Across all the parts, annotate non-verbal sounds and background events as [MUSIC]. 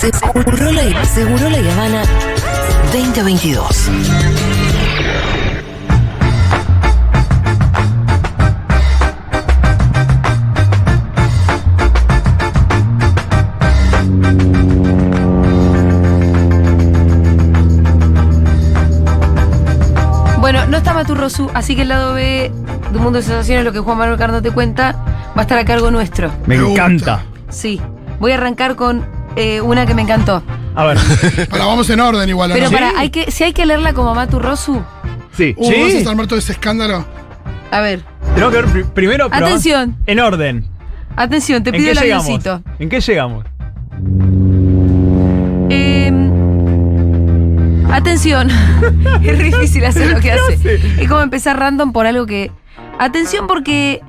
Seguro la, Seguro la Habana 2022. Bueno, no está Maturrosu, así que el lado B de Un Mundo de Sensaciones, lo que Juan Manuel Carno te cuenta, va a estar a cargo nuestro. Me encanta. Sí. Voy a arrancar con eh, una que me encantó. A ver. [LAUGHS] Ahora vamos en orden igual. ¿o Pero no? para, hay que, si hay que leerla como Maturrosu, Sí. Uh, ¿Vas a estar muerto de ese escándalo? a ver, Tenemos que ver pri- primero. pero Atención. En orden. atención, te ¿En pido qué el llegamos? avioncito. ¿En qué llegamos? Eh, atención. [LAUGHS] es re difícil hacer lo que [LAUGHS] hace. Es como empezar random por algo que. Atención porque.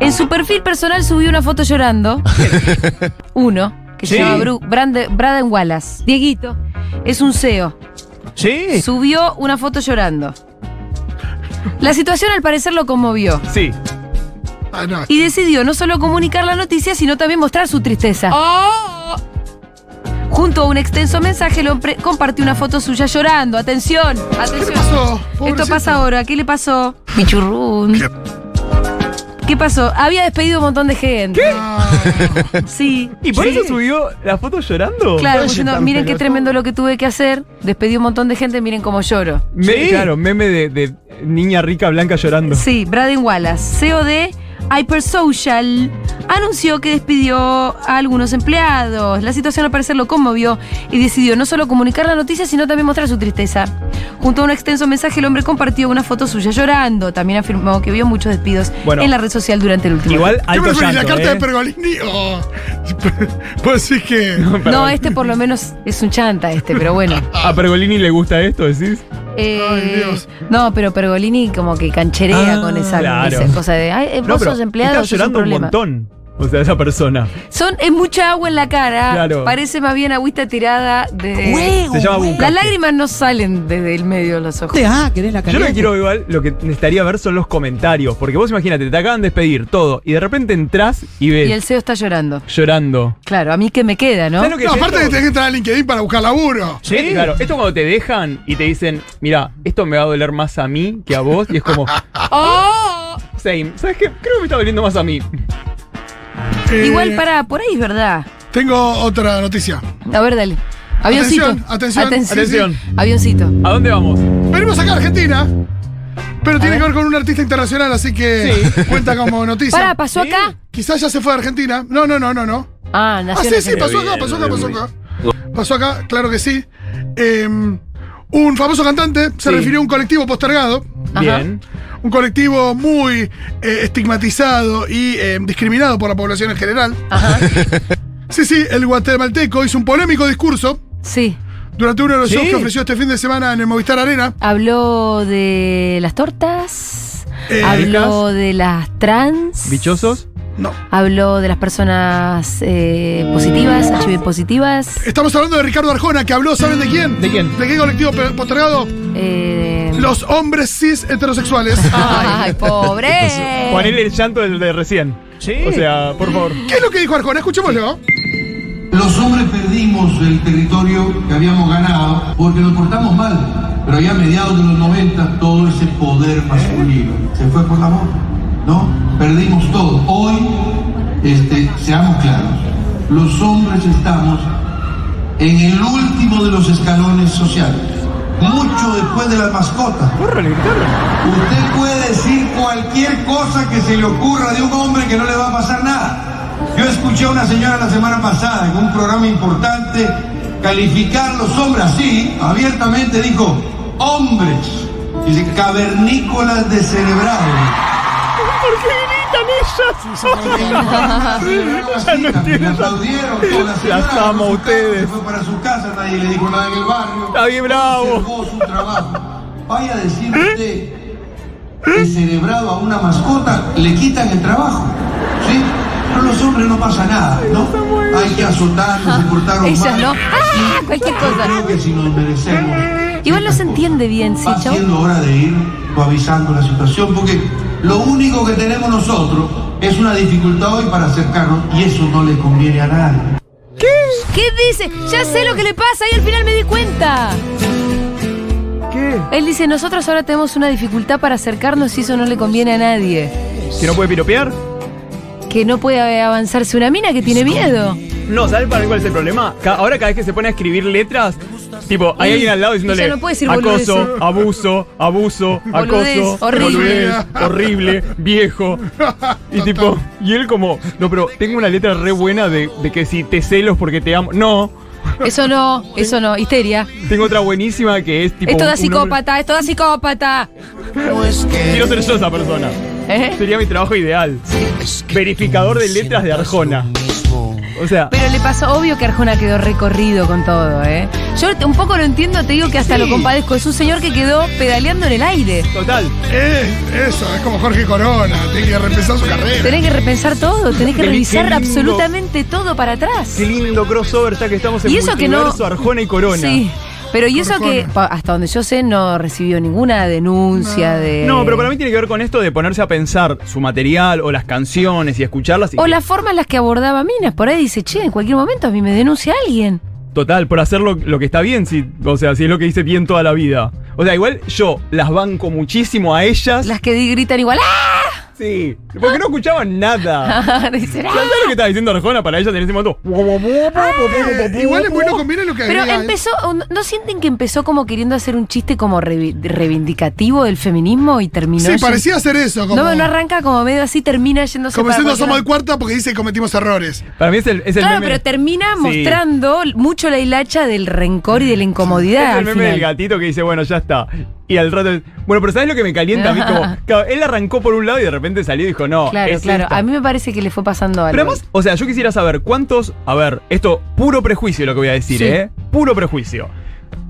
En su perfil personal subió una foto llorando. Uno, que Sí. se llama Bru- Brande- Braden Wallace. Dieguito. Es un CEO. Sí. Subió una foto llorando. La situación al parecer lo conmovió. Sí. Ah, no. Y decidió no solo comunicar la noticia, sino también mostrar su tristeza. Junto a un extenso mensaje, el hombre compartió una foto suya llorando. Atención, atención. ¿Qué pasó? Esto pasa ahora. ¿Qué le pasó? Pichurrún. ¿Qué? ¿Qué pasó? Había despedido un montón de gente. Ah, [LAUGHS] Sí. ¿Y por Sí. eso subió la foto llorando? Claro, diciendo, miren qué tremendo lo que tuve que hacer. Despedí un montón de gente, miren cómo lloro. Me- Claro, meme de, de niña rica blanca llorando. Sí, Braden Wallace, CEO de Hypersocial, anunció que despidió a algunos empleados. La situación al parecer lo conmovió y decidió no solo comunicar la noticia, sino también mostrar su tristeza. Junto a un extenso mensaje, el hombre compartió una foto suya llorando. También afirmó que vio muchos despidos Bueno. en la red social durante el último Igual ¿Qué alto preferís, la carta ¿eh? de Pergolini o.? Puedo decir que. No, este por lo menos es un chanta este, pero bueno. [LAUGHS] ¿A Pergolini le gusta esto, decís? Eh, Ay, Dios. No, pero Pergolini como que cancherea Ah, con esa, claro. esa cosa de, ay, eh, vos sos empleado, está un un, problema. montón. O sea, esa persona. Son, es mucha agua en la cara. Claro. Parece más bien agüita tirada de. Se llama Bunker. Las lágrimas no salen desde el medio de los ojos. Ah, ¿querés la Yo lo que quiero igual, lo que necesitaría ver son los comentarios. Porque vos imagínate, te acaban de despedir todo y de repente entras y ves Y el CEO está llorando. llorando. Claro, a mí que me queda, ¿no? ¿Sabes lo que No, aparte que tenés que entrar a LinkedIn para buscar laburo. Sí, claro. Esto cuando te dejan y te dicen, mira, esto me va a doler más a mí que a vos. Y es como, [LAUGHS] ¡Oh! same. ¿Sabes qué? Creo que me está doliendo más a mí. Eh, Igual para, por ahí es verdad. Tengo otra noticia. A ver, dale. Avioncito. Atención, atención. Atención. Avioncito. ¿A dónde vamos? Venimos acá a Argentina. Pero tiene ver. que ver con un artista internacional, así que [LAUGHS] cuenta como noticia. Para, ¿pasó Sí. acá? Quizás ya se fue a Argentina. No, no, no, no, no. Ah, Ah, nació sí, en sí, Argentina. pasó acá, pasó acá, pasó acá. Pasó acá, claro que sí. Eh, un famoso cantante se Sí. refirió a un colectivo postergado. Ajá. Un colectivo muy eh, estigmatizado y eh, discriminado por la población en general. Ajá. [LAUGHS] Sí, sí, el guatemalteco hizo un polémico discurso Sí. durante uno de los Sí. shows que ofreció este fin de semana en el Movistar Arena. Habló de las tortas. Eh, habló de las trans. ¿Bichosos? No. Habló de las personas eh, positivas, HIV positivas. Estamos hablando de Ricardo Arjona, que habló, ¿saben de quién? ¿De quién? ¿De qué colectivo postergado? Eh, Los hombres cis heterosexuales. [LAUGHS] ¡Ay, pobre! Ponele el llanto del de recién. Sí. O sea, por favor. ¿Qué es lo que dijo Arjona? Escuchémoslo. Los hombres perdimos el territorio que habíamos ganado porque nos portamos mal. Pero ya a mediados de los 90 todo ese poder masculino se fue por la boca, ¿no? Perdimos todo. Hoy, este, seamos claros, los hombres estamos en el último de los escalones sociales, mucho después de las mascotas. Usted puede decir cualquier cosa que se le ocurra de un hombre que no le va a pasar nada. Yo escuché a una señora la semana pasada en un programa importante calificar los hombres así, abiertamente dijo, hombres, dice, cavernícolas descerebrados. Ya no agarró amo a ustedes. fue para su casa, nadie le dijo nada en el barrio. Está bien bravo. Vaya a decir usted descerebrado a una mascota, le quitan el trabajo. ¿Sí? Pero los hombres no pasa nada, ¿no? Hay que azotarlos, se portaron Ellas mal. no. ¡Ah! Cualquier cosa. creo que si nos merecemos. Igual no se entiende bien, sí, siendo hora de ir suavizando la situación porque lo único que tenemos nosotros es una dificultad hoy para acercarnos y eso no le conviene a nadie. ¿Qué? ¿Qué dice? Ya sé lo que le pasa y al final me di cuenta. ¿Qué? Él dice, nosotros ahora tenemos una dificultad para acercarnos y eso no le conviene a nadie. ¿Que no puede piropear? Que no puede avanzarse una mina que tiene miedo. No, ¿sabes para mí cuál es el problema? Ca- ahora cada vez que se pone a escribir letras, tipo, hay alguien al lado diciéndole no puede decir acoso, abuso, abuso, Boludez, acoso, horrible. boludez, horrible, viejo. Y tipo, y él como, no, pero tengo una letra re buena de, de que si te celos porque te amo. No, Eso no, eso no, histeria. tengo otra buenísima que es tipo. Es toda un- un hombre- psicópata, es toda psicópata. Quiero ser yo esa persona. ¿Eh? Sería mi trabajo ideal. Verificador de letras de Arjona. O sea, Pero le pasó, obvio que Arjona quedó recorrido con todo, ¿eh? Yo un poco lo entiendo, te digo que hasta Sí. lo compadezco. Es un señor que quedó pedaleando en el aire. total. Eh, eso, es como Jorge Corona, tiene que repensar su carrera. Tenés que repensar todo, tenés que revisar lindo. absolutamente todo para atrás. Qué lindo crossover, ya que estamos en Y eso que no- multiverso, Arjona y Corona. Sí. Pero y eso que, pa- hasta donde yo sé, no recibió ninguna denuncia de. No, pero para mí tiene que ver con esto de ponerse a pensar su material o las canciones y escucharlas. y O que- la forma en las que abordaba Minas. Por ahí dice, che, en cualquier momento a mí me denuncia alguien. Total, por hacer lo, lo que está bien, si, o sea, si es lo que hice bien toda la vida. O sea, igual yo las banco muchísimo a ellas. Las que di- gritan igual. ¡Ah! Sí, porque no escuchaban nada. [LAUGHS] ¡ah! sea, ¿Sabes lo que estaba diciendo Arjona para ellas en ese momento? Eh, igual es bueno conviene lo que Pero agrega. empezó, ¿no sienten que empezó como queriendo hacer un chiste como revi- reivindicativo del feminismo y terminó? Sí, yendo- parecía hacer eso. Como, No, no arranca como medio así, termina yéndose como para diciendo cualquier somos de cuarta porque dice que cometimos errores. Para mí es el, es el Claro, meme. pero termina Sí. mostrando mucho la hilacha del rencor y de la incomodidad. Es el al meme del final. gatito que dice, bueno, ya está. Y al rato. Bueno, pero ¿sabes lo que me calienta a mí? Como, [LAUGHS] claro, él arrancó por un lado y de repente salió y dijo, no. Claro, es claro. A mí me parece que le fue pasando algo. Pero además, o sea, yo quisiera saber cuántos. A ver, esto, puro prejuicio lo que voy a decir, Sí. ¿eh? Puro prejuicio.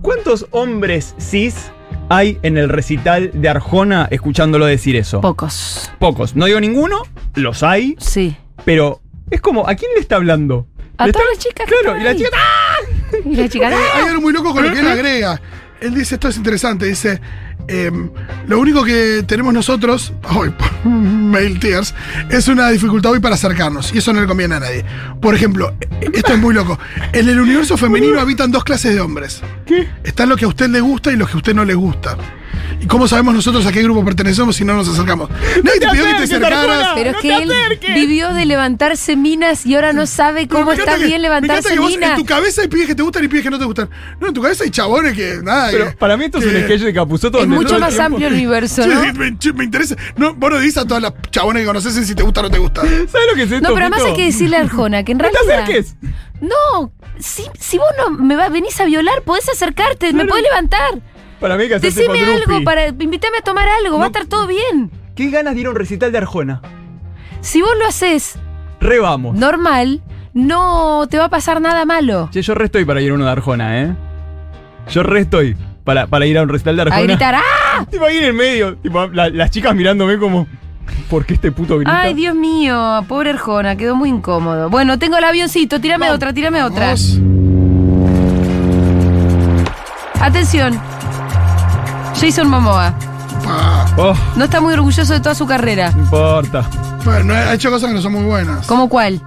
¿Cuántos hombres cis hay en el recital de Arjona escuchándolo decir eso? Pocos. Pocos. No digo ninguno, los hay, Sí. pero es como, ¿a quién le está hablando? A Le todas está- las chicas que Claro, están y la ahí. chica. ¡ah! Y la chica. Eh, hay algo muy loco con lo que él agrega. Él dice, esto es interesante, dice, em, lo único que tenemos nosotros, [LAUGHS] hoy, mail tears, es una dificultad hoy para acercarnos, y eso no le conviene a nadie. Por ejemplo, eh, esto es muy loco, en el universo femenino [LAUGHS] habitan dos clases de hombres. ¿Qué? Están los que a usted le gusta y los que a usted no le gusta. ¿Y cómo sabemos nosotros a qué grupo pertenecemos si no nos acercamos? Nadie te te pidió que te acerques, acercaras. Pero es que él vivió de levantarse minas y ahora no sabe cómo está que- bien levantarse que vos minas. En tu cabeza hay pibes que te gustan y pibes que no te gustan. No, en tu cabeza hay chabones que nada. Pero que- para mí esto es un sketch de Capuzoto Es mucho más tiempo- amplio el universo, Sí, ¿no? me, interesa. No, vos no dices a todas las chabones que conoces si te gusta o no te gusta. ¿Sabes lo que es esto? No, pero además hay que decirle a Arjona que en [LAUGHS] ¡No te realidad. acerques! No, si, si vos no me va, venís a violar, podés acercarte, me podés levantar. Para mí que Decime algo, para, invítame a tomar algo, va a estar todo bien. ¿Qué ganas de ir a un recital de Arjona? Si vos lo haces Re vamos. normal, no te va a pasar nada malo. Che, yo re estoy para ir a uno de Arjona, ¿eh? Yo re estoy para, para ir a un recital de A Arjona. gritar, ¡ah! Tipo ahí en el medio, tipo, la- las chicas mirándome como, ¿por qué este puto grita? Ay, Dios mío, pobre Arjona, quedó muy incómodo. Bueno, tengo el avioncito, tírame Vamos. otra, tírame otra. Vamos. Atención. Jason Momoa. Oh, No está muy orgulloso de toda su carrera. no importa. Bueno, ha hecho cosas que no son muy buenas. ¿Cómo cuál?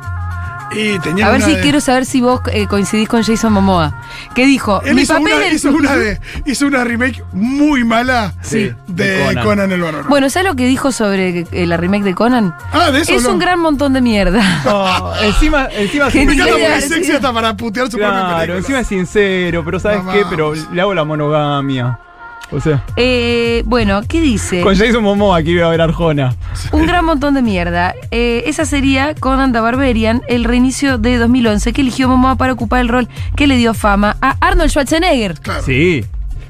Y tenía A ver una si de- quiero saber si vos eh, coincidís con Jason Momoa. Que dijo, Él mi hizo papel una, hizo una de. Hizo una remake muy mala Sí, de, de Conan. Conan. el Bárbaro. Bueno, ¿sabes lo que dijo sobre eh, la remake de Conan? ah, de eso Es no. un gran montón de mierda. Oh, encima, encima Qué Me encanta porque es sexy [LAUGHS] hasta para putear su propia Claro, película. encima es sincero, pero ¿sabes No qué? Pero vamos. le hago la monogamia. O sea, Eh, bueno, ¿qué dice? con Jason Momoa aquí iba a ver Arjona. Un gran montón de mierda. Eh, esa sería Conan the Barbarian, el reinicio de 2011, que eligió Momoa para ocupar el rol que le dio fama a Arnold Schwarzenegger. Claro. Sí.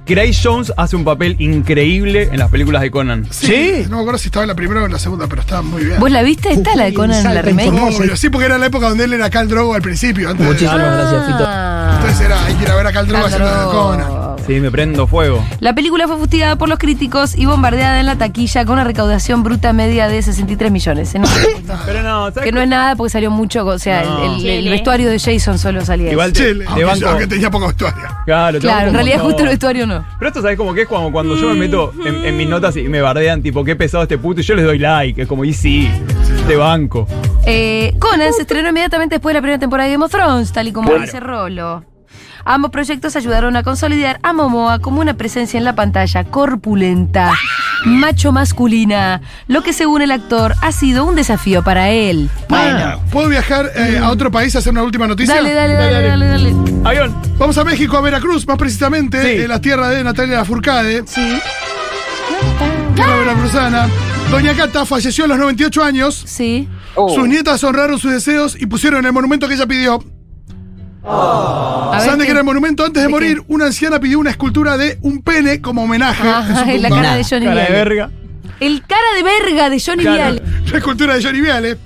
Grace Jones hace un papel increíble en las películas de Conan. Sí, No me acuerdo si estaba en la primera o en la segunda, pero estaba muy bien. ¿Vos la viste? ¿Está la de Conan en la remake? Sí, porque era la época donde él era Cal Drogo al principio. Antes de- Muchísimas gracias, Fito. Entonces era, hay que ir a ver a Cal Drogo haciendo de Conan. Sí, me prendo fuego. La película fue fustigada por los críticos y bombardeada en la taquilla con una recaudación bruta media de 63 millones. No, [LAUGHS] Pero no, ¿sabes que no es nada porque salió mucho, o sea, el- No. el, el Chile. vestuario de Jason solo salía. Igual Chile, te banco. aunque tenía poca historia. Claro, Claro, en realidad justo el vestuario no. Pero esto, ¿sabes cómo que es? Cuando, cuando yo me meto en, en mis notas y me bardean, tipo, qué pesado este puto, y yo les doy like. Es como, y sí, te banco. Eh, Conan se estrenó inmediatamente después de la primera temporada de Game of Thrones, tal y como dice Rolo. Ambos proyectos ayudaron a consolidar a Momoa como una presencia en la pantalla corpulenta, macho masculina, lo que según el actor ha sido un desafío para él. Bueno. ¿Puedo viajar eh, a otro país a hacer una última noticia? Dale, dale, dale, Dale, dale, dale. Avión. Vamos a México, a Veracruz, más precisamente, Sí. en la tierra de Natalia Lafourcade, Sí, tierra veracruzana. Doña Cata falleció a los 98 años. sí. Sus nietas honraron sus deseos y pusieron en el monumento que ella pidió. A ver ¿Saben de qué- que en el monumento antes de ¿de qué? morir, una anciana pidió una escultura de un pene como homenaje? Ah, en su la cara de Johnny Cara de Viale. verga. El cara de verga de Johnny Claro. Viale. La escultura de Johnny Viale.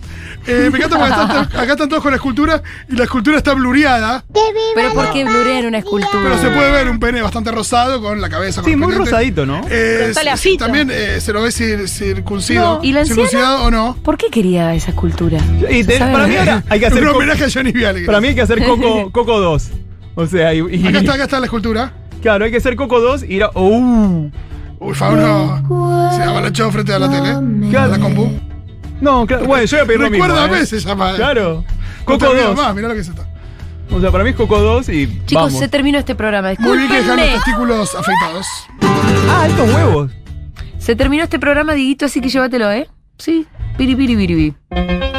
Eh, me encanta porque están- acá están todos con la escultura y la escultura está blureada, Pero ¿por qué blurean una escultura? pero se puede ver un pene bastante rosado con la cabeza. con Sí, muy pendientes. rosadito, ¿no? Eh, sí, también eh, se lo ve cir- circuncido. No, ¿y la? ¿Circuncidado o no? ¿Por qué quería esa escultura? Y te- ¿Saben? para mí ahora hay que hacer un homenaje a Johnny Viale. para mí hay que hacer Coco, [LAUGHS] Coco 2. O sea, y, y- Acá está, acá está la escultura. claro, hay que hacer Coco 2 y ir a. ¡Uh! Uy, Fauno se abalachó frente a la tele. A la compu. No, claro, [LAUGHS] bueno, yo voy a pedir lo mismo. Recuérdame ¿eh? se llama. Claro. Coco te olvides 2. más, mirá lo que se está. O sea, para mí es Coco 2 y. Chicos, vamos. se terminó este programa. Muy bien que dejan los Discúlpenme. testículos afeitados. Ah, estos huevos. Se terminó este programa, Diguito, así que llévatelo, ¿eh? Sí. Piri, piri, piri, piri.